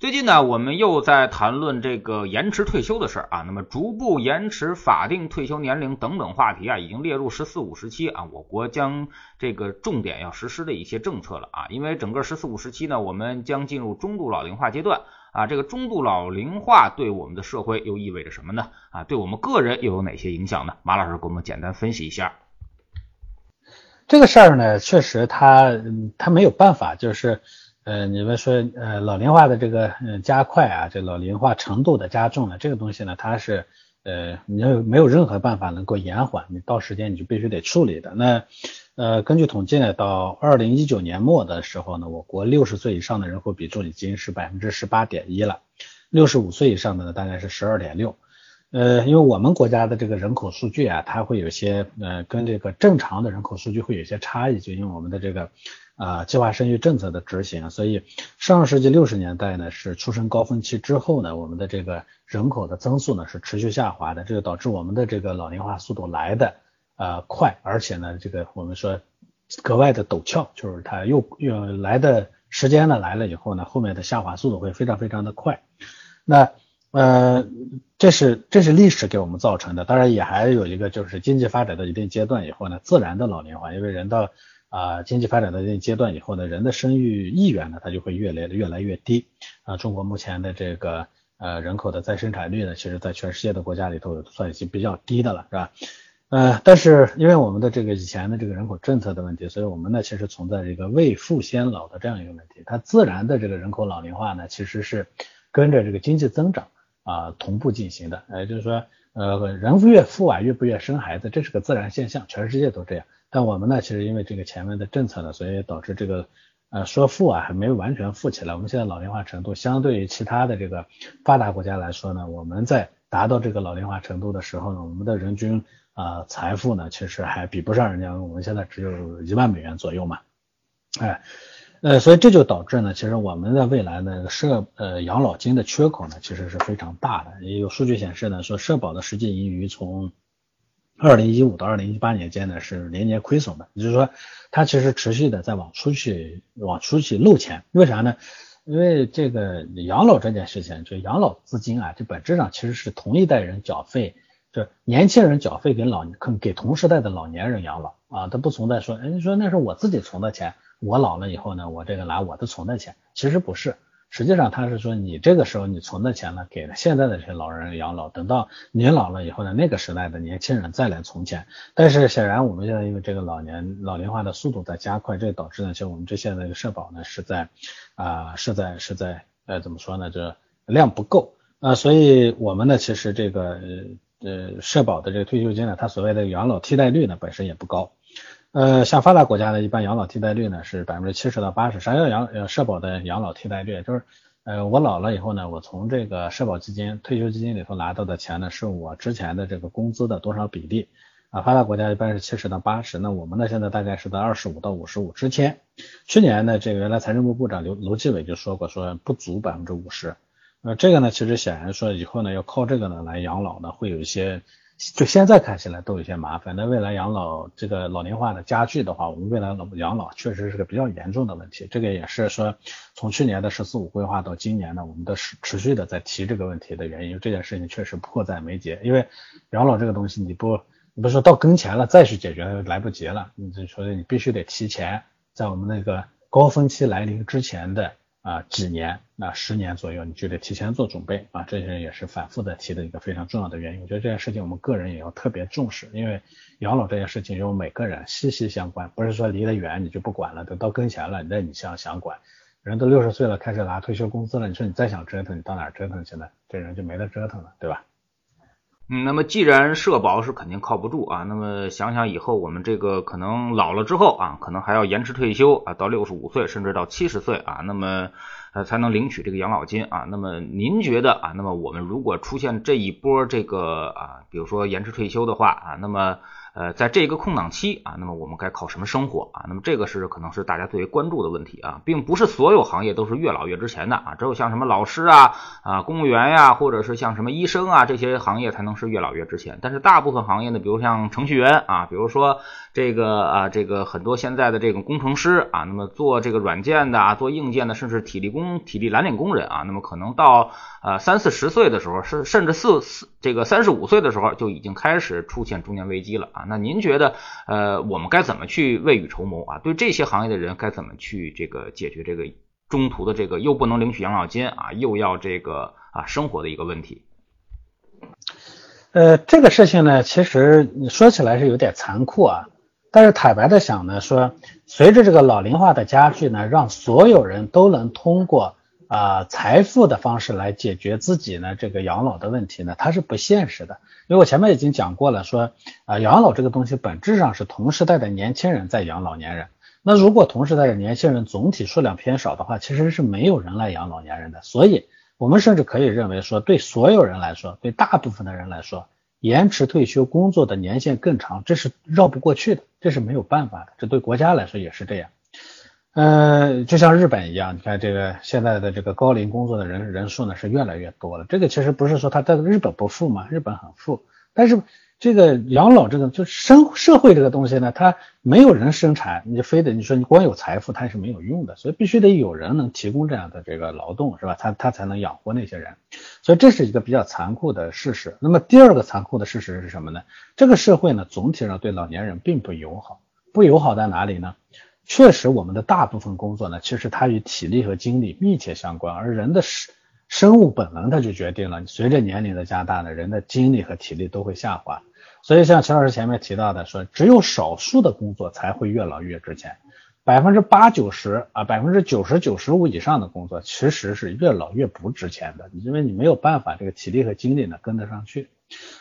最近呢，我们又在谈论这个延迟退休的事儿啊。那么，逐步延迟法定退休年龄等等话题啊，已经列入“十四五”时期啊，我国将这个重点要实施的一些政策了啊。因为整个“十四五”时期呢，我们将进入中度老龄化阶段啊。这个中度老龄化对我们的社会又意味着什么呢？啊，对我们个人又有哪些影响呢？马老师给我们简单分析一下。这个事儿呢，确实他他没有办法，就是。呃，你们说，呃，老龄化的这个嗯加快啊，这老龄化程度的加重呢，这个东西呢，它是呃，你有没有任何办法能够延缓？你到时间你就必须得处理的。那呃，根据统计呢，到二零一九年末的时候呢，我国六十岁以上的人口比重已经是百分之十八点一了，六十五岁以上的呢大概是十二点六。呃，因为我们国家的这个人口数据啊，它会有些呃，跟这个正常的人口数据会有些差异，就因为我们的这个。啊，计划生育政策的执行，所以上世纪六十年代呢是出生高峰期之后呢，我们的这个人口的增速呢是持续下滑的，这就导致我们的这个老龄化速度来的呃快，而且呢这个我们说格外的陡峭，就是它又又来的时间呢来了以后呢，后面的下滑速度会非常非常的快。那呃这是这是历史给我们造成的，当然也还有一个就是经济发展到一定阶段以后呢，自然的老龄化，因为人到啊，经济发展到一定阶段以后呢，人的生育意愿呢，它就会越来越来越低。啊，中国目前的这个呃人口的再生产率呢，其实在全世界的国家里头算已经比较低的了，是吧？呃，但是因为我们的这个以前的这个人口政策的问题，所以我们呢其实存在这个未富先老的这样一个问题。它自然的这个人口老龄化呢，其实是跟着这个经济增长啊同步进行的。呃，就是说呃人越富啊越不愿生孩子，这是个自然现象，全世界都这样。但我们呢，其实因为这个前面的政策呢，所以导致这个呃说富啊还没有完全富起来。我们现在老龄化程度相对于其他的这个发达国家来说呢，我们在达到这个老龄化程度的时候呢，我们的人均啊财富呢其实还比不上人家。我们现在只有一万美元左右嘛，哎，呃，所以这就导致呢，其实我们的未来呢社呃养老金的缺口呢其实是非常大的。也有数据显示呢，说社保的实际盈余从二零一五到二零一八年间呢，是年年亏损的，也就是说，它其实持续的在往出去往出去漏钱。为啥呢？因为这个养老这件事情，就养老资金啊，这本质上其实是同一代人缴费，就年轻人缴费给老给同时代的老年人养老啊，它不存在说，哎，你说那是我自己存的钱，我老了以后呢，我这个拿我的存的钱，其实不是。实际上，他是说你这个时候你存的钱呢，给了现在的这些老人养老，等到你老了以后呢，那个时代的年轻人再来存钱。但是显然我们现在因为这个老年老龄化的速度在加快，这导致呢，就我们这现在的社保呢是在啊是在是在呃怎么说呢，这量不够啊，所以我们呢其实这个呃社保的这个退休金呢，它所谓的养老替代率呢本身也不高。呃，像发达国家呢，一般养老替代率呢是百分之七十到八十。啥叫养呃社保的养老替代率？就是呃我老了以后呢，我从这个社保基金、退休基金里头拿到的钱呢，是我之前的这个工资的多少比例啊？发达国家一般是七十到八十，那我们呢现在大概是在二十五到五十五之间。去年呢，这个原来财政部部长刘刘继伟就说过，说不足百分之五十。呃，这个呢，其实显然说以后呢，要靠这个呢来养老呢，会有一些。就现在看起来都有些麻烦，那未来养老这个老龄化的加剧的话，我们未来老养老确实是个比较严重的问题。这个也是说从去年的“十四五”规划到今年呢，我们的持持续的在提这个问题的原因。这件事情确实迫在眉睫，因为养老这个东西你不你不说到跟前了再去解决来不及了，你就说你必须得提前在我们那个高峰期来临之前的。啊，几年，那十年左右，你就得提前做准备啊。这些人也是反复的提的一个非常重要的原因。我觉得这件事情我们个人也要特别重视，因为养老这件事情与每个人息息相关，不是说离得远你就不管了，等到跟前了，那你想想管。人都六十岁了，开始拿退休工资了，你说你再想折腾，你到哪折腾去呢？这人就没得折腾了，对吧？嗯，那么既然社保是肯定靠不住啊，那么想想以后我们这个可能老了之后啊，可能还要延迟退休啊，到六十五岁甚至到七十岁啊，那么呃才能领取这个养老金啊。那么您觉得啊，那么我们如果出现这一波这个啊，比如说延迟退休的话啊，那么。呃，在这个空档期啊，那么我们该靠什么生活啊？那么这个是可能是大家最为关注的问题啊，并不是所有行业都是越老越值钱的啊，只有像什么老师啊啊公务员呀，或者是像什么医生啊这些行业才能是越老越值钱。但是大部分行业呢，比如像程序员啊，比如说这个啊这个很多现在的这个工程师啊，那么做这个软件的啊，做硬件的，甚至体力工、体力蓝领工人啊，那么可能到呃三四十岁的时候，是甚至四四这个三十五岁的时候就已经开始出现中年危机了啊。那您觉得，呃，我们该怎么去未雨绸缪啊？对这些行业的人该怎么去这个解决这个中途的这个又不能领取养老金啊，又要这个啊生活的一个问题？呃，这个事情呢，其实你说起来是有点残酷啊，但是坦白的想呢，说随着这个老龄化的加剧呢，让所有人都能通过。啊，财富的方式来解决自己呢这个养老的问题呢，它是不现实的。因为我前面已经讲过了，说啊，养老这个东西本质上是同时代的年轻人在养老年人。那如果同时代的年轻人总体数量偏少的话，其实是没有人来养老年人的。所以，我们甚至可以认为说，对所有人来说，对大部分的人来说，延迟退休工作的年限更长，这是绕不过去的，这是没有办法的。这对国家来说也是这样。嗯，就像日本一样，你看这个现在的这个高龄工作的人人数呢是越来越多了。这个其实不是说他在日本不富嘛，日本很富，但是这个养老这个就生社会这个东西呢，它没有人生产，你就非得你说你光有财富它是没有用的，所以必须得有人能提供这样的这个劳动，是吧？他他才能养活那些人，所以这是一个比较残酷的事实。那么第二个残酷的事实是什么呢？这个社会呢总体上对老年人并不友好，不友好在哪里呢？确实，我们的大部分工作呢，其实它与体力和精力密切相关，而人的生生物本能，它就决定了，随着年龄的加大呢，人的精力和体力都会下滑。所以，像陈老师前面提到的，说只有少数的工作才会越老越值钱，百分之八九十啊，百分之九十九十五以上的工作，其实是越老越不值钱的，因为你没有办法这个体力和精力呢跟得上去。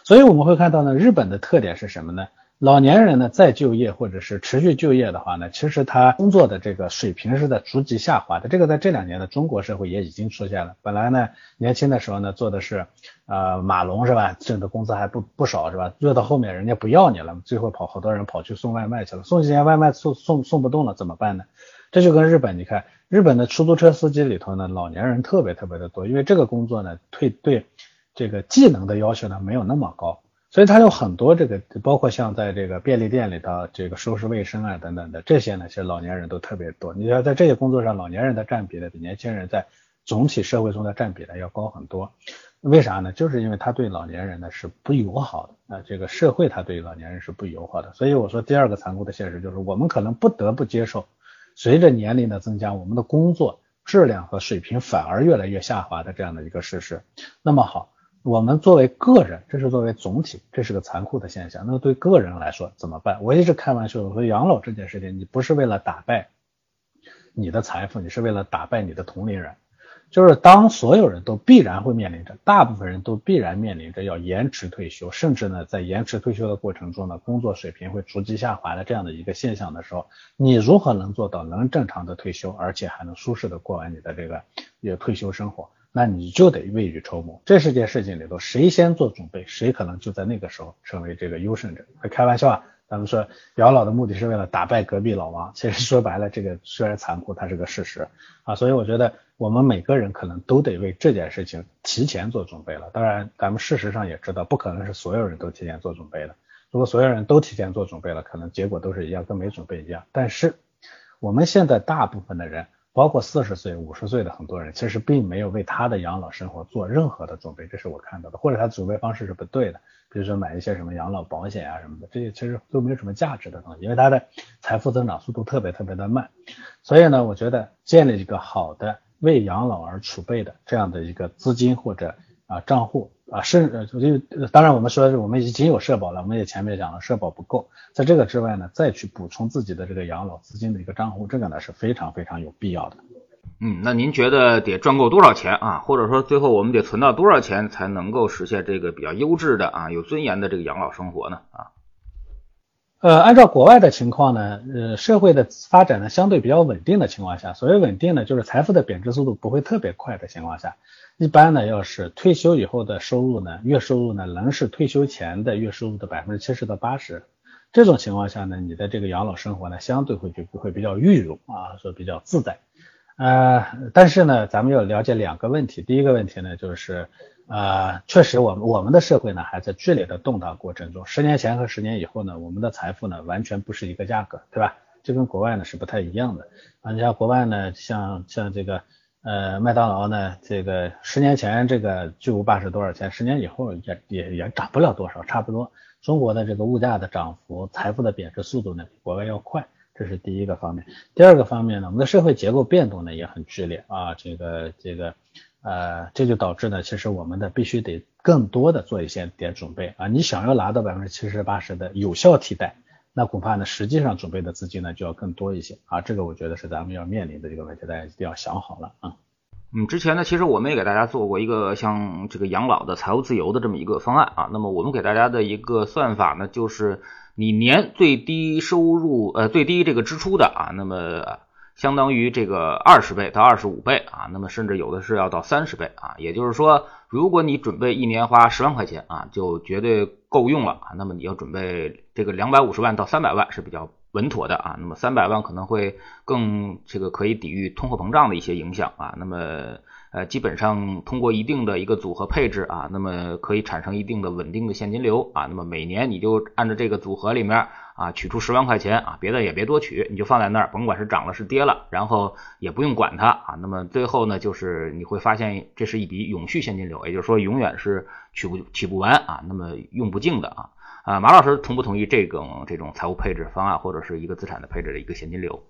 所以我们会看到呢，日本的特点是什么呢？老年人呢，再就业或者是持续就业的话呢，其实他工作的这个水平是在逐级下滑的。这个在这两年的中国社会也已经出现了。本来呢，年轻的时候呢，做的是呃马龙是吧，挣的工资还不不少是吧？越到后面人家不要你了，最后跑好多人跑去送外卖去了，送几天外卖送送送不动了怎么办呢？这就跟日本，你看日本的出租车司机里头呢，老年人特别特别的多，因为这个工作呢，退对这个技能的要求呢没有那么高。所以它有很多这个，包括像在这个便利店里头，这个收拾卫生啊等等的这些呢，其实老年人都特别多。你要在这些工作上，老年人的占比呢，比年轻人在总体社会中的占比呢要高很多。为啥呢？就是因为他对老年人呢是不友好的啊，这个社会他对老年人是不友好的。所以我说第二个残酷的现实就是，我们可能不得不接受，随着年龄的增加，我们的工作质量和水平反而越来越下滑的这样的一个事实。那么好。我们作为个人，这是作为总体，这是个残酷的现象。那对个人来说怎么办？我一直开玩笑，我说养老这件事情，你不是为了打败你的财富，你是为了打败你的同龄人。就是当所有人都必然会面临着，大部分人都必然面临着要延迟退休，甚至呢，在延迟退休的过程中呢，工作水平会逐级下滑的这样的一个现象的时候，你如何能做到能正常的退休，而且还能舒适的过完你的这个也退休生活？那你就得未雨绸缪，这是件事情里头，谁先做准备，谁可能就在那个时候成为这个优胜者。开玩笑啊，咱们说养老的目的是为了打败隔壁老王，其实说白了，这个虽然残酷，它是个事实啊。所以我觉得我们每个人可能都得为这件事情提前做准备了。当然，咱们事实上也知道，不可能是所有人都提前做准备的。如果所有人都提前做准备了，可能结果都是一样，跟没准备一样。但是我们现在大部分的人。包括四十岁、五十岁的很多人，其实并没有为他的养老生活做任何的准备，这是我看到的，或者他准备方式是不对的，比如说买一些什么养老保险啊什么的，这些其实都没有什么价值的东西，因为他的财富增长速度特别特别的慢。所以呢，我觉得建立一个好的为养老而储备的这样的一个资金或者啊账户。啊，是，就当然我们说是我们已经有社保了，我们也前面讲了社保不够，在这个之外呢，再去补充自己的这个养老资金的一个账户，这个呢是非常非常有必要的。嗯，那您觉得得赚够多少钱啊？或者说最后我们得存到多少钱才能够实现这个比较优质的啊、有尊严的这个养老生活呢？啊？呃，按照国外的情况呢，呃，社会的发展呢相对比较稳定的情况下，所谓稳定呢，就是财富的贬值速度不会特别快的情况下。一般呢，要是退休以后的收入呢，月收入呢，能是退休前的月收入的百分之七十到八十。这种情况下呢，你的这个养老生活呢，相对会就会比较裕容啊，说比较自在。呃，但是呢，咱们要了解两个问题。第一个问题呢，就是呃，确实我们我们的社会呢还在剧烈的动荡过程中。十年前和十年以后呢，我们的财富呢完全不是一个价格，对吧？这跟国外呢是不太一样的。啊，你像国外呢，像像这个呃麦当劳呢，这个十年前这个巨无霸是多少钱？十年以后也也也涨不了多少，差不多。中国的这个物价的涨幅、财富的贬值速度呢，比国外要快，这是第一个方面。第二个方面呢，我们的社会结构变动呢也很剧烈啊，这个这个呃，这就导致呢，其实我们的必须得更多的做一些点准备啊。你想要拿到百分之七十八十的有效替代，那恐怕呢，实际上准备的资金呢就要更多一些啊。这个我觉得是咱们要面临的这个问题，大家一定要想好了啊。嗯，之前呢，其实我们也给大家做过一个像这个养老的财务自由的这么一个方案啊。那么我们给大家的一个算法呢，就是你年最低收入呃最低这个支出的啊，那么相当于这个二十倍到二十五倍啊，那么甚至有的是要到三十倍啊。也就是说，如果你准备一年花十万块钱啊，就绝对够用了啊。那么你要准备这个两百五十万到三百万是比较。稳妥的啊，那么三百万可能会更这个可以抵御通货膨胀的一些影响啊，那么呃基本上通过一定的一个组合配置啊，那么可以产生一定的稳定的现金流啊，那么每年你就按照这个组合里面啊取出十万块钱啊，别的也别多取，你就放在那儿，甭管是涨了是跌了，然后也不用管它啊，那么最后呢就是你会发现这是一笔永续现金流，也就是说永远是取不取不完啊，那么用不尽的啊。啊，马老师同不同意这种这种财务配置方案，或者是一个资产的配置的一个现金流？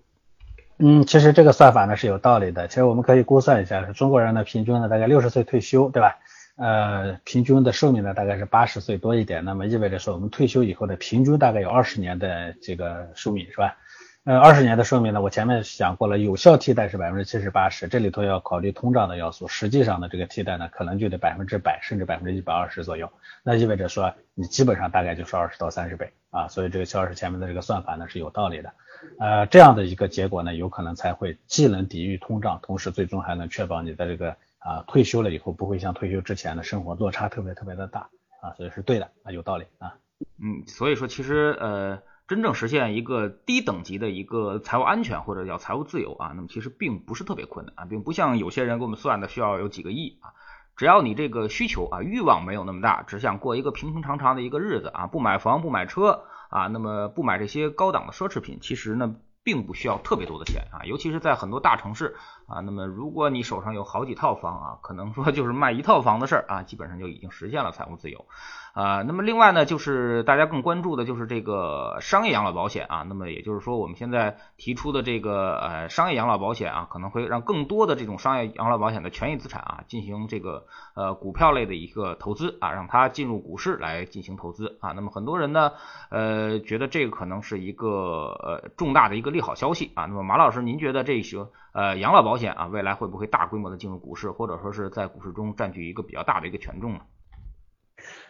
嗯，其实这个算法呢是有道理的。其实我们可以估算一下，中国人呢平均呢大概六十岁退休，对吧？呃，平均的寿命呢大概是八十岁多一点，那么意味着说我们退休以后的平均大概有二十年的这个寿命，是吧？呃，二十年的寿命呢，我前面讲过了，有效替代是百分之七十八十，这里头要考虑通胀的要素，实际上的这个替代呢，可能就得百分之百，甚至百分之一百二十左右。那意味着说，你基本上大概就是二十到三十倍啊，所以这个肖老师前面的这个算法呢是有道理的。呃，这样的一个结果呢，有可能才会既能抵御通胀，同时最终还能确保你的这个啊退休了以后不会像退休之前的生活落差特别特别的大啊，所以是对的啊，有道理啊。嗯，所以说其实呃。真正实现一个低等级的一个财务安全或者叫财务自由啊，那么其实并不是特别困难啊，并不像有些人给我们算的需要有几个亿啊，只要你这个需求啊欲望没有那么大，只想过一个平平常常的一个日子啊，不买房不买车啊，那么不买这些高档的奢侈品，其实呢并不需要特别多的钱啊，尤其是在很多大城市啊，那么如果你手上有好几套房啊，可能说就是卖一套房的事儿啊，基本上就已经实现了财务自由。啊，那么另外呢，就是大家更关注的就是这个商业养老保险啊。那么也就是说，我们现在提出的这个呃商业养老保险啊，可能会让更多的这种商业养老保险的权益资产啊，进行这个呃股票类的一个投资啊，让它进入股市来进行投资啊。那么很多人呢，呃，觉得这个可能是一个呃重大的一个利好消息啊。那么马老师，您觉得这些呃养老保险啊，未来会不会大规模的进入股市，或者说是在股市中占据一个比较大的一个权重呢？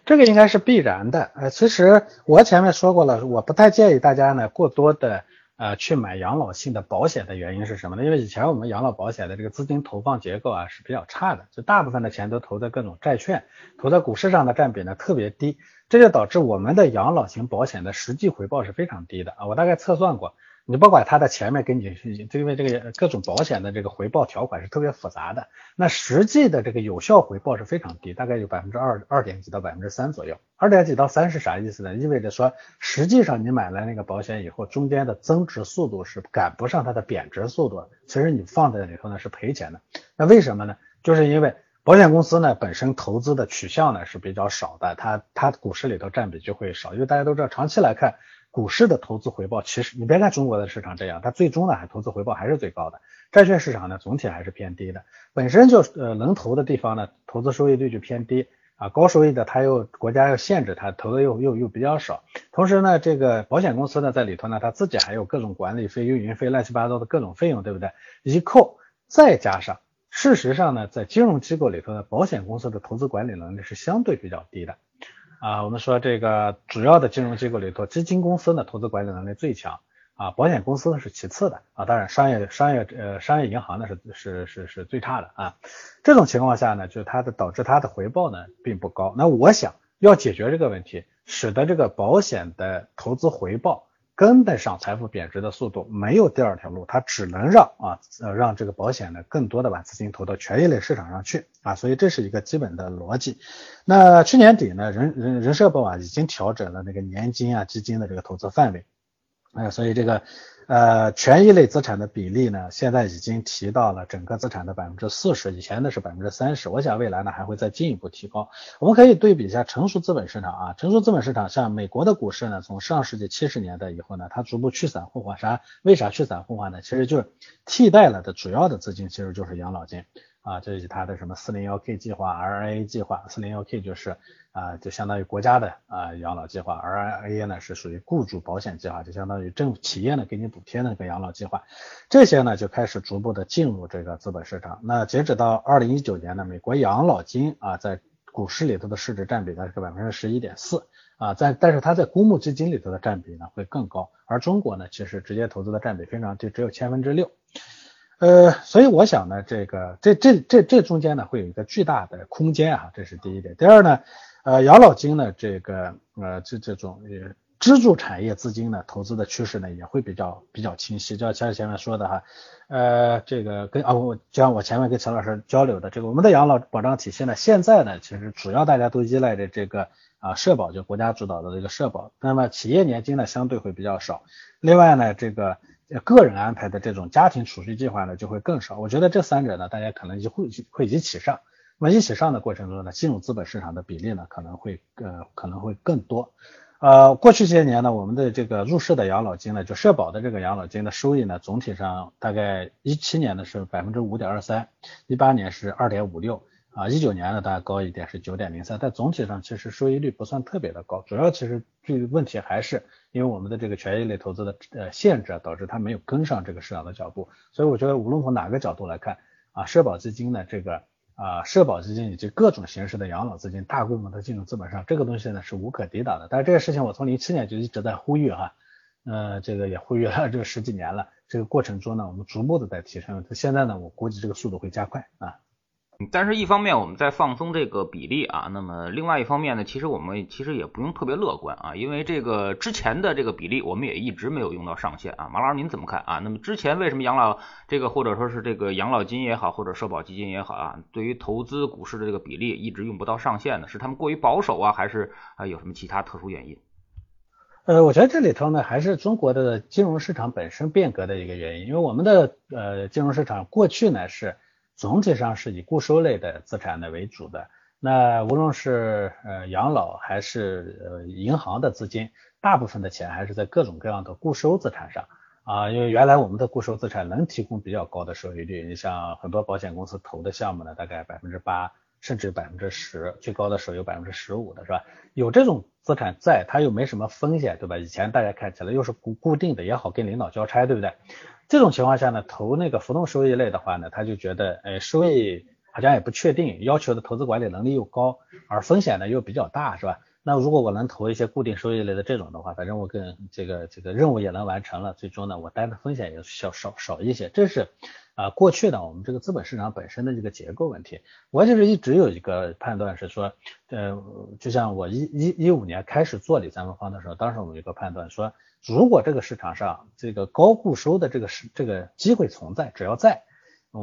这个应该是必然的，呃，其实我前面说过了，我不太建议大家呢过多的呃去买养老性的保险的原因是什么呢？因为以前我们养老保险的这个资金投放结构啊是比较差的，就大部分的钱都投在各种债券，投在股市上的占比呢特别低，这就导致我们的养老型保险的实际回报是非常低的啊，我大概测算过。你不管它的前面给你，因为这个各种保险的这个回报条款是特别复杂的，那实际的这个有效回报是非常低，大概有百分之二二点几到百分之三左右。二点几到三是啥意思呢？意味着说，实际上你买了那个保险以后，中间的增值速度是赶不上它的贬值速度。其实你放在里头呢是赔钱的。那为什么呢？就是因为保险公司呢本身投资的取向呢是比较少的，它它股市里头占比就会少，因为大家都知道长期来看。股市的投资回报，其实你别看中国的市场这样，它最终呢投资回报还是最高的。债券市场呢总体还是偏低的，本身就呃能投的地方呢，投资收益率就偏低啊，高收益的它又国家要限制它投的又又又比较少。同时呢，这个保险公司呢在里头呢，它自己还有各种管理费、运营费、乱七八糟的各种费用，对不对？一扣，再加上事实上呢，在金融机构里头呢，保险公司的投资管理能力是相对比较低的。啊，我们说这个主要的金融机构里头，基金公司呢投资管理能力最强啊，保险公司呢是其次的啊，当然商业商业呃商业银行呢是是是是最差的啊。这种情况下呢，就它的导致它的回报呢并不高。那我想要解决这个问题，使得这个保险的投资回报跟得上财富贬值的速度，没有第二条路，它只能让啊呃让这个保险呢更多的把资金投到权益类市场上去啊，所以这是一个基本的逻辑。那去年底呢，人人人社保啊已经调整了那个年金啊基金的这个投资范围，哎，所以这个。呃，权益类资产的比例呢，现在已经提到了整个资产的百分之四十，以前的是百分之三十，我想未来呢还会再进一步提高。我们可以对比一下成熟资本市场啊，成熟资本市场像美国的股市呢，从上世纪七十年代以后呢，它逐步去散户化，啥？为啥去散户化呢？其实就是替代了的主要的资金其实就是养老金。啊，这是它的什么四零幺 K 计划、RIA 计划，四零幺 K 就是啊，就相当于国家的啊养老计划，RIA 呢是属于雇主保险计划，就相当于政府企业呢给你补贴那个养老计划，这些呢就开始逐步的进入这个资本市场。那截止到二零一九年呢，美国养老金啊在股市里头的市值占比呢是百分之十一点四啊，在但是它在公募基金里头的占比呢会更高，而中国呢其实直接投资的占比非常低，只有千分之六。呃，所以我想呢，这个这这这这中间呢会有一个巨大的空间啊，这是第一点。第二呢，呃，养老金呢，这个呃这这种呃支柱产业资金呢投资的趋势呢也会比较比较清晰。就像前面说的哈，呃，这个跟啊我就像我前面跟陈老师交流的，这个我们的养老保障体系呢，现在呢其实主要大家都依赖着这个啊社保，就国家主导的这个社保。那么企业年金呢相对会比较少。另外呢，这个。个人安排的这种家庭储蓄计划呢，就会更少。我觉得这三者呢，大家可能就会会一起上。那么一起上的过程中呢，进入资本市场的比例呢，可能会呃可能会更多。呃，过去些年呢，我们的这个入市的养老金呢，就社保的这个养老金的收益呢，总体上大概一七年呢是百分之五点二三，一八年是二点五六。啊，一九年呢，大概高一点是九点零三，但总体上其实收益率不算特别的高，主要其实这个问题还是因为我们的这个权益类投资的呃限制，导致它没有跟上这个市场的脚步。所以我觉得无论从哪个角度来看，啊，社保基金呢，这个啊，社保基金以及各种形式的养老资金大规模的进入资本上，这个东西呢是无可抵挡的。但是这个事情我从零七年就一直在呼吁哈，呃，这个也呼吁了这十几年了，这个过程中呢，我们逐步的在提升，现在呢，我估计这个速度会加快啊。但是，一方面我们在放松这个比例啊，那么另外一方面呢，其实我们其实也不用特别乐观啊，因为这个之前的这个比例我们也一直没有用到上限啊。马老师您怎么看啊？那么之前为什么养老这个或者说是这个养老金也好，或者社保基金也好啊，对于投资股市的这个比例一直用不到上限呢？是他们过于保守啊，还是啊有什么其他特殊原因？呃，我觉得这里头呢，还是中国的金融市场本身变革的一个原因，因为我们的呃金融市场过去呢是。总体上是以固收类的资产呢为主的，那无论是呃养老还是呃银行的资金，大部分的钱还是在各种各样的固收资产上啊，因为原来我们的固收资产能提供比较高的收益率，你像很多保险公司投的项目呢，大概百分之八甚至百分之十，最高的时候有百分之十五的是吧？有这种资产在，它又没什么风险，对吧？以前大家看起来又是固固定的也好，跟领导交差，对不对？这种情况下呢，投那个浮动收益类的话呢，他就觉得，哎，收益好像也不确定，要求的投资管理能力又高，而风险呢又比较大，是吧？那如果我能投一些固定收益类的这种的话，反正我跟这个这个任务也能完成了，最终呢，我担的风险也小少少一些。这是啊，过去呢我们这个资本市场本身的这个结构问题。我就是一直有一个判断是说，呃，就像我一一一五年开始做理财魔方的时候，当时我们有个判断说。如果这个市场上这个高固收的这个是这个机会存在，只要在，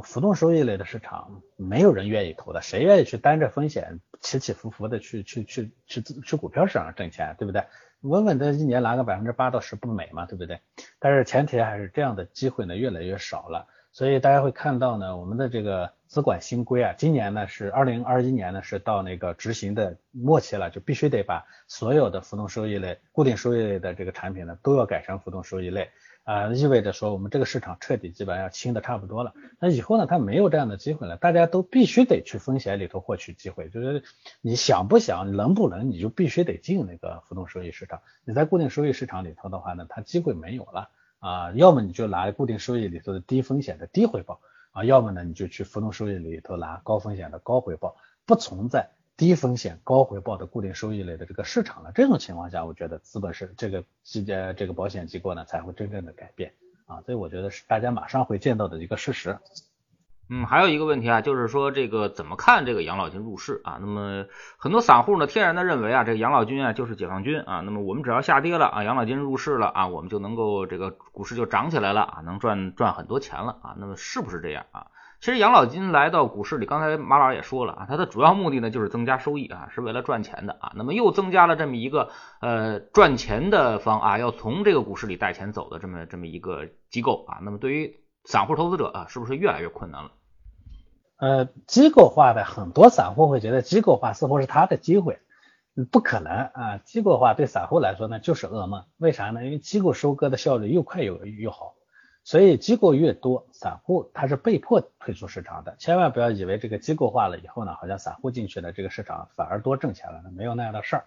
浮动收益类的市场，没有人愿意投的，谁愿意去担着风险起起伏伏的去去去去去股票市场挣钱，对不对？稳稳的一年拿个百分之八到十不美嘛，对不对？但是前提还是这样的机会呢越来越少了。所以大家会看到呢，我们的这个资管新规啊，今年呢是二零二一年呢是到那个执行的末期了，就必须得把所有的浮动收益类、固定收益类的这个产品呢都要改成浮动收益类啊，意味着说我们这个市场彻底基本上要清的差不多了。那以后呢，它没有这样的机会了，大家都必须得去风险里头获取机会，就是你想不想、能不能，你就必须得进那个浮动收益市场。你在固定收益市场里头的话呢，它机会没有了。啊，要么你就拿固定收益里头的低风险的低回报啊，要么呢你就去浮动收益里头拿高风险的高回报，不存在低风险高回报的固定收益类的这个市场了。这种情况下，我觉得资本市这个基呃这个保险机构呢才会真正的改变啊，所以我觉得是大家马上会见到的一个事实。嗯，还有一个问题啊，就是说这个怎么看这个养老金入市啊？那么很多散户呢，天然的认为啊，这个养老金啊就是解放军啊。那么我们只要下跌了啊，养老金入市了啊，我们就能够这个股市就涨起来了啊，能赚赚很多钱了啊。那么是不是这样啊？其实养老金来到股市里，刚才马老师也说了啊，它的主要目的呢就是增加收益啊，是为了赚钱的啊。那么又增加了这么一个呃赚钱的方啊，要从这个股市里带钱走的这么这么一个机构啊。那么对于散户投资者啊，是不是越来越困难了？呃，机构化的很多散户会觉得机构化似乎是他的机会，不可能啊！机构化对散户来说呢就是噩梦，为啥呢？因为机构收割的效率又快又又好，所以机构越多，散户他是被迫退出市场的。千万不要以为这个机构化了以后呢，好像散户进去了，这个市场反而多挣钱了，没有那样的事儿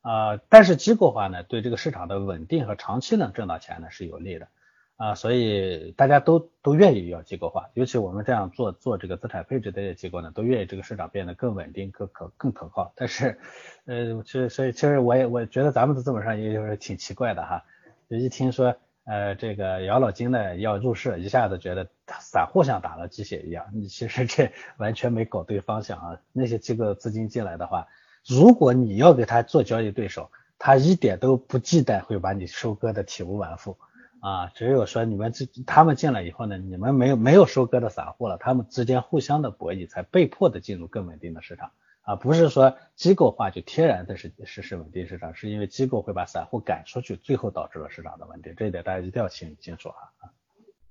啊。但是机构化呢，对这个市场的稳定和长期能挣到钱呢是有利的。啊，所以大家都都愿意要机构化，尤其我们这样做做这个资产配置的机构呢，都愿意这个市场变得更稳定、更可、更可靠。但是，呃，其实所以其实我也我觉得咱们的资本上也就是挺奇怪的哈，一听说呃这个养老金呢要入市，一下子觉得散户像打了鸡血一样，你其实这 完全没搞对方向啊。那些机构资金进来的话，如果你要给他做交易对手，他一点都不忌惮会把你收割的体无完肤。啊，只有说你们这他们进来以后呢，你们没有没有收割的散户了，他们之间互相的博弈，才被迫的进入更稳定的市场啊，不是说机构化就天然的是是是稳定市场，是因为机构会把散户赶出去，最后导致了市场的稳定，这一点大家一定要清清楚啊。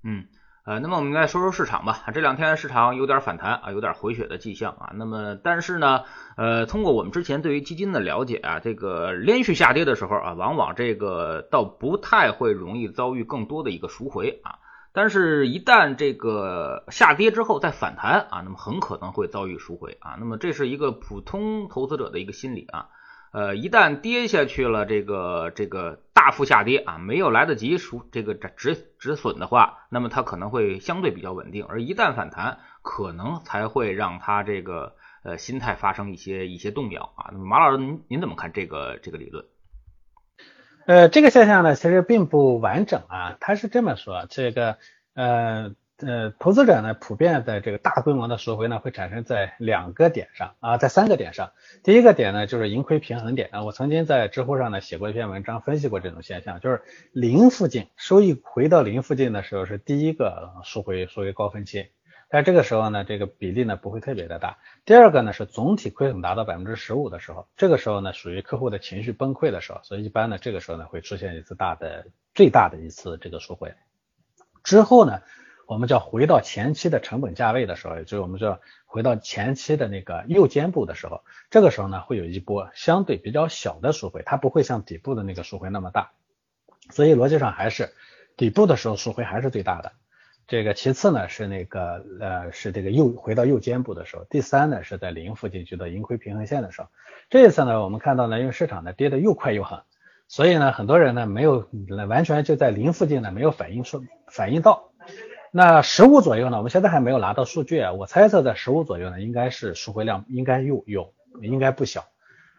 嗯。呃，那么我们再说说市场吧。这两天市场有点反弹啊，有点回血的迹象啊。那么，但是呢，呃，通过我们之前对于基金的了解啊，这个连续下跌的时候啊，往往这个倒不太会容易遭遇更多的一个赎回啊。但是，一旦这个下跌之后再反弹啊，那么很可能会遭遇赎回啊。那么，这是一个普通投资者的一个心理啊。呃，一旦跌下去了，这个这个大幅下跌啊，没有来得及赎这个止止损的话，那么它可能会相对比较稳定；而一旦反弹，可能才会让它这个呃心态发生一些一些动摇啊。那么马老师，您您怎么看这个这个理论？呃，这个现象呢，其实并不完整啊。他是这么说，这个呃。呃，投资者呢，普遍的这个大规模的赎回呢，会产生在两个点上啊，在三个点上。第一个点呢，就是盈亏平衡点啊。我曾经在知乎上呢写过一篇文章，分析过这种现象，就是零附近收益回到零附近的时候是第一个赎回赎回高峰期，但这个时候呢，这个比例呢不会特别的大。第二个呢是总体亏损达到百分之十五的时候，这个时候呢属于客户的情绪崩溃的时候，所以一般呢这个时候呢会出现一次大的最大的一次这个赎回之后呢。我们叫回到前期的成本价位的时候，也就是我们叫回到前期的那个右肩部的时候，这个时候呢会有一波相对比较小的赎回，它不会像底部的那个赎回那么大，所以逻辑上还是底部的时候赎回还是最大的。这个其次呢是那个呃是这个右回到右肩部的时候，第三呢是在零附近去到盈亏平衡线的时候。这一次呢我们看到呢因为市场呢跌得又快又狠，所以呢很多人呢没有完全就在零附近呢没有反应出反应到。那十五左右呢？我们现在还没有拿到数据啊，我猜测在十五左右呢，应该是赎回量应该有有，应该不小。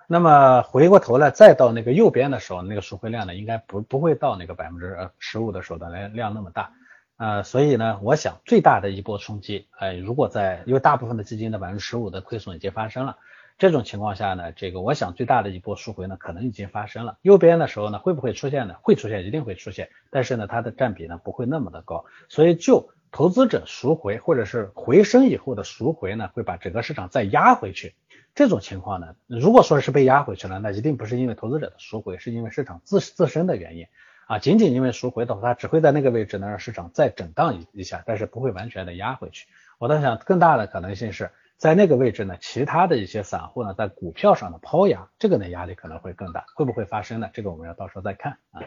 那么回过头来再到那个右边的时候，那个赎回量呢，应该不不会到那个百分之十五的时候的量那么大啊。所以呢，我想最大的一波冲击，哎，如果在因为大部分的基金的百分之十五的亏损已经发生了，这种情况下呢，这个我想最大的一波赎回呢，可能已经发生了。右边的时候呢，会不会出现呢？会出现，一定会出现。但是呢，它的占比呢不会那么的高，所以就投资者赎回或者是回升以后的赎回呢，会把整个市场再压回去。这种情况呢，如果说是被压回去了，那一定不是因为投资者的赎回，是因为市场自自身的原因啊。仅仅因为赎回的话，它只会在那个位置能让市场再震荡一一下，但是不会完全的压回去。我在想，更大的可能性是在那个位置呢，其他的一些散户呢在股票上的抛压，这个呢压力可能会更大。会不会发生呢？这个我们要到时候再看啊。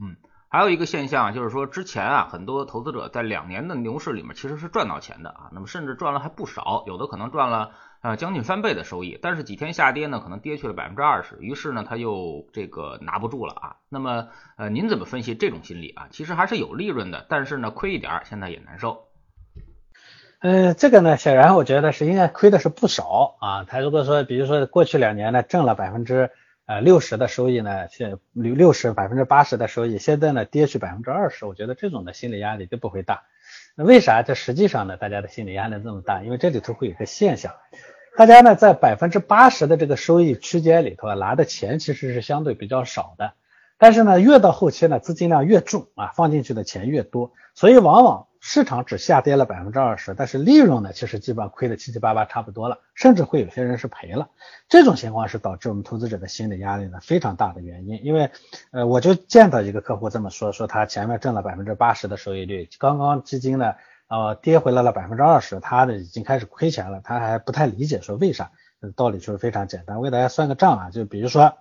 嗯。还有一个现象就是说，之前啊，很多投资者在两年的牛市里面其实是赚到钱的啊，那么甚至赚了还不少，有的可能赚了啊将近翻倍的收益。但是几天下跌呢，可能跌去了百分之二十，于是呢他又这个拿不住了啊。那么呃，您怎么分析这种心理啊？其实还是有利润的，但是呢亏一点现在也难受。嗯，这个呢显然我觉得是应该亏的是不少啊。他如果说比如说过去两年呢挣了百分之。呃，六十的收益呢，现六六十百分之八十的收益，现在呢跌去百分之二十，我觉得这种的心理压力就不会大。那为啥？这实际上呢，大家的心理压力这么大？因为这里头会有一个现象，大家呢在百分之八十的这个收益区间里头啊，拿的钱其实是相对比较少的。但是呢，越到后期呢，资金量越重啊，放进去的钱越多，所以往往市场只下跌了百分之二十，但是利润呢，其实基本上亏的七七八八差不多了，甚至会有些人是赔了。这种情况是导致我们投资者的心理压力呢非常大的原因。因为，呃，我就见到一个客户这么说，说他前面挣了百分之八十的收益率，刚刚基金呢，呃，跌回来了百分之二十，他呢已经开始亏钱了，他还不太理解说为啥？道理就是非常简单，我给大家算个账啊，就比如说。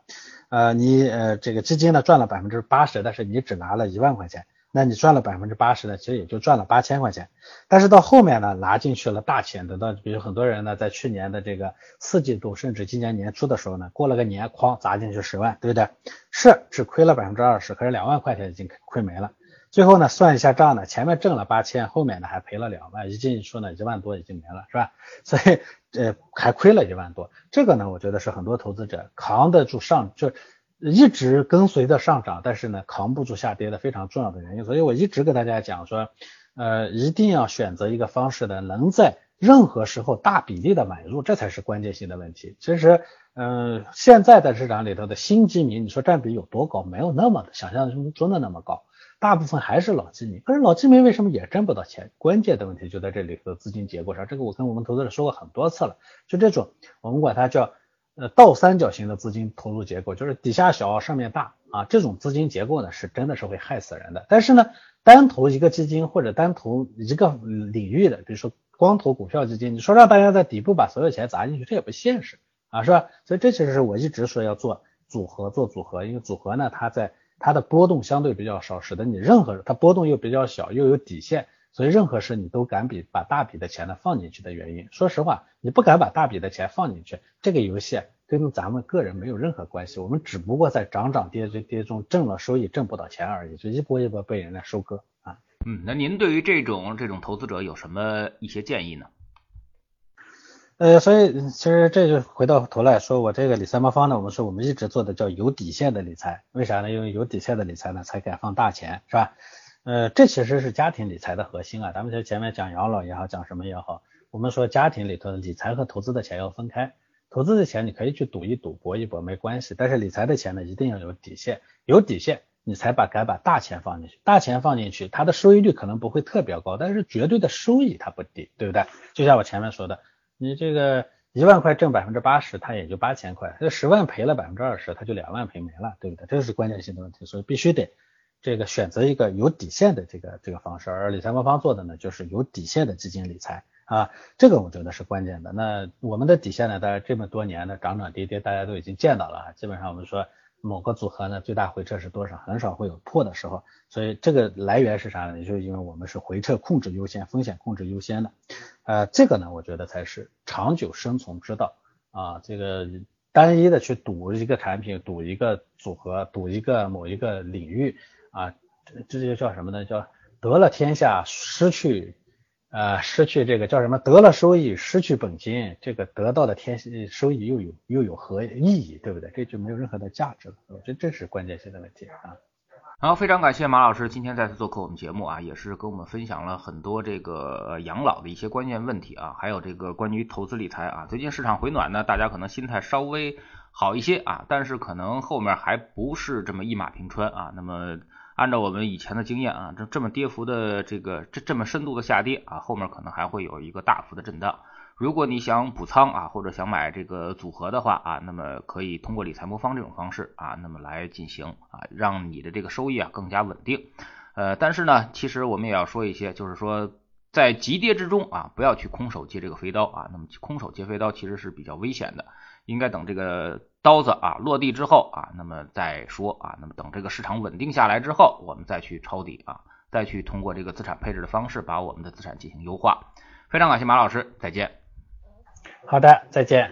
呃，你呃这个基金呢赚了百分之八十，但是你只拿了一万块钱，那你赚了百分之八十呢，其实也就赚了八千块钱。但是到后面呢，拿进去了大钱，等到比如很多人呢，在去年的这个四季度，甚至今年年初的时候呢，过了个年，哐砸进去十万，对不对？是只亏了百分之二十，可是两万块钱已经亏没了。最后呢，算一下账呢，前面挣了八千，后面呢还赔了两万，一进去呢一万多已经没了，是吧？所以。呃，还亏了一万多，这个呢，我觉得是很多投资者扛得住上，就一直跟随着上涨，但是呢，扛不住下跌的非常重要的原因。所以我一直跟大家讲说，呃，一定要选择一个方式呢，能在任何时候大比例的买入，这才是关键性的问题。其实，嗯，现在的市场里头的新基民，你说占比有多高？没有那么的想象中中的那么高。大部分还是老基民，可是老基民为什么也挣不到钱？关键的问题就在这里头资金结构上。这个我跟我们投资者说过很多次了，就这种我们管它叫呃倒三角形的资金投入结构，就是底下小上面大啊，这种资金结构呢是真的是会害死人的。但是呢，单投一个基金或者单投一个领域的，比如说光投股票基金，你说让大家在底部把所有钱砸进去，这也不现实啊，是吧？所以这其实是我一直说要做组合，做组合，因为组合呢它在。它的波动相对比较少，使得你任何它波动又比较小，又有底线，所以任何事你都敢比把大笔的钱呢放进去的原因。说实话，你不敢把大笔的钱放进去，这个游戏跟咱们个人没有任何关系，我们只不过在涨涨跌跌跌中挣了收益，挣不到钱而已，就一波一波被人家收割啊。嗯，那您对于这种这种投资者有什么一些建议呢？呃，所以其实这就回到头来说，我这个理财魔方呢，我们说我们一直做的叫有底线的理财，为啥呢？因为有底线的理财呢，才敢放大钱，是吧？呃，这其实是家庭理财的核心啊。咱们在前面讲养老也好，讲什么也好，我们说家庭里头的理财和投资的钱要分开，投资的钱你可以去赌一赌、搏一搏没关系，但是理财的钱呢，一定要有底线，有底线你才把敢把大钱放进去，大钱放进去，它的收益率可能不会特别高，但是绝对的收益它不低，对不对？就像我前面说的。你这个一万块挣百分之八十，它也就八千块；这十万赔了百分之二十，它就两万赔没了，对不对？这是关键性的问题，所以必须得这个选择一个有底线的这个这个方式。而理财魔方做的呢，就是有底线的基金理财啊，这个我觉得是关键的。那我们的底线呢，大家这么多年的涨涨跌跌，大家都已经见到了啊，基本上我们说。某个组合呢，最大回撤是多少？很少会有破的时候，所以这个来源是啥呢？也就是因为我们是回撤控制优先，风险控制优先的，呃，这个呢，我觉得才是长久生存之道啊。这个单一的去赌一个产品，赌一个组合，赌一个某一个领域啊，这这就叫什么呢？叫得了天下，失去。呃，失去这个叫什么？得了收益，失去本金，这个得到的天收益又有又有何意义，对不对？这就没有任何的价值了。我觉得这是关键性的问题啊。好，非常感谢马老师今天再次做客我们节目啊，也是跟我们分享了很多这个养老的一些关键问题啊，还有这个关于投资理财啊。最近市场回暖呢，大家可能心态稍微好一些啊，但是可能后面还不是这么一马平川啊。那么。按照我们以前的经验啊，这这么跌幅的这个这这么深度的下跌啊，后面可能还会有一个大幅的震荡。如果你想补仓啊，或者想买这个组合的话啊，那么可以通过理财魔方这种方式啊，那么来进行啊，让你的这个收益啊更加稳定。呃，但是呢，其实我们也要说一些，就是说在急跌之中啊，不要去空手接这个飞刀啊。那么空手接飞刀其实是比较危险的，应该等这个。刀子啊落地之后啊，那么再说啊，那么等这个市场稳定下来之后，我们再去抄底啊，再去通过这个资产配置的方式把我们的资产进行优化。非常感谢马老师，再见。好的，再见。